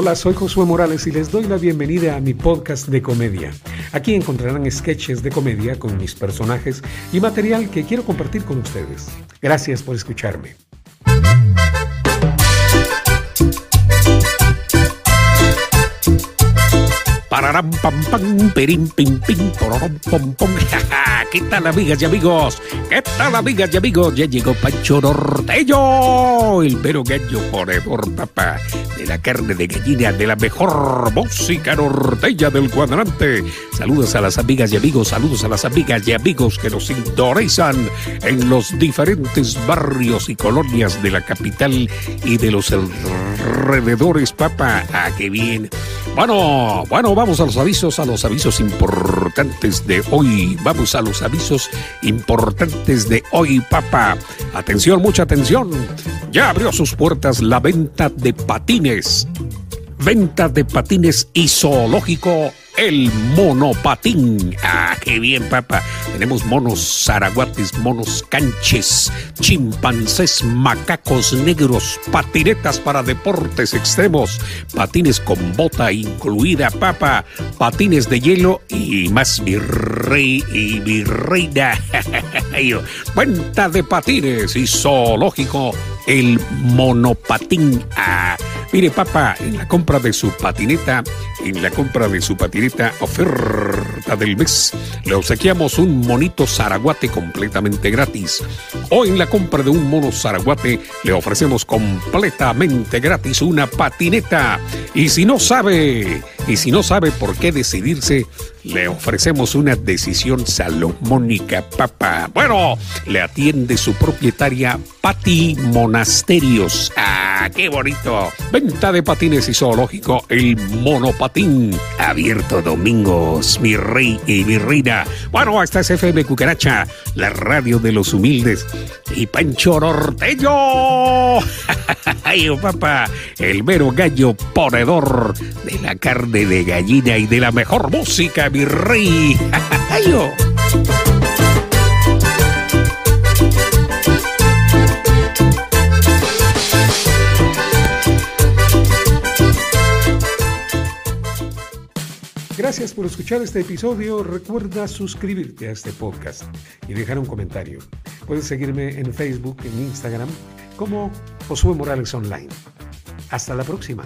Hola, soy Josué Morales y les doy la bienvenida a mi podcast de comedia. Aquí encontrarán sketches de comedia con mis personajes y material que quiero compartir con ustedes. Gracias por escucharme. Pararam, pam, pam, perim, pim, pim, pororom, pom, pom. ¿Qué tal, amigas y amigos? ¿Qué tal, amigas y amigos? Ya llegó Pancho Norteño, el mero gallo por papá, de la carne de gallina, de la mejor música norteña del cuadrante. Saludos a las amigas y amigos, saludos a las amigas y amigos que nos sintonizan en los diferentes barrios y colonias de la capital y de los alrededores, papá. Ah, qué bien. Bueno, bueno, vamos a los avisos, a los avisos importantes de hoy. Vamos a los avisos importantes de hoy, papá. Atención, mucha atención. Ya abrió sus puertas la venta de patines. Venta de patines y zoológico el monopatín. Ah, qué bien, papá. Tenemos monos zaraguates, monos canches, chimpancés, macacos negros, patinetas para deportes extremos, patines con bota incluida, papá, patines de hielo y más mi rey y mi reina. Cuenta de patines y zoológico el monopatín. Ah, mire, papá, en la compra de su patineta, en la compra de su patineta, oferta del mes, le obsequiamos un monito zaraguate completamente gratis. O en la compra de un mono zaraguate, le ofrecemos completamente gratis una patineta. Y si no sabe, y si no sabe por qué decidirse, le ofrecemos una decisión salomónica, papá. Bueno, le atiende su propietaria Pati Monasterios. ¡Ah, qué bonito! Venta de patines y zoológico, el monopatín. Abierto domingos, mi rey y mi reina. Bueno, esta es FM Cucaracha, la radio de los humildes. Y Pancho Norteño. ¡Ay, papá! El mero gallo ponedor de la carne de gallina y de la mejor música, mi rey. ¡Ay, oh. Gracias por escuchar este episodio. Recuerda suscribirte a este podcast y dejar un comentario. Puedes seguirme en Facebook, en Instagram, como Josué Morales Online. Hasta la próxima.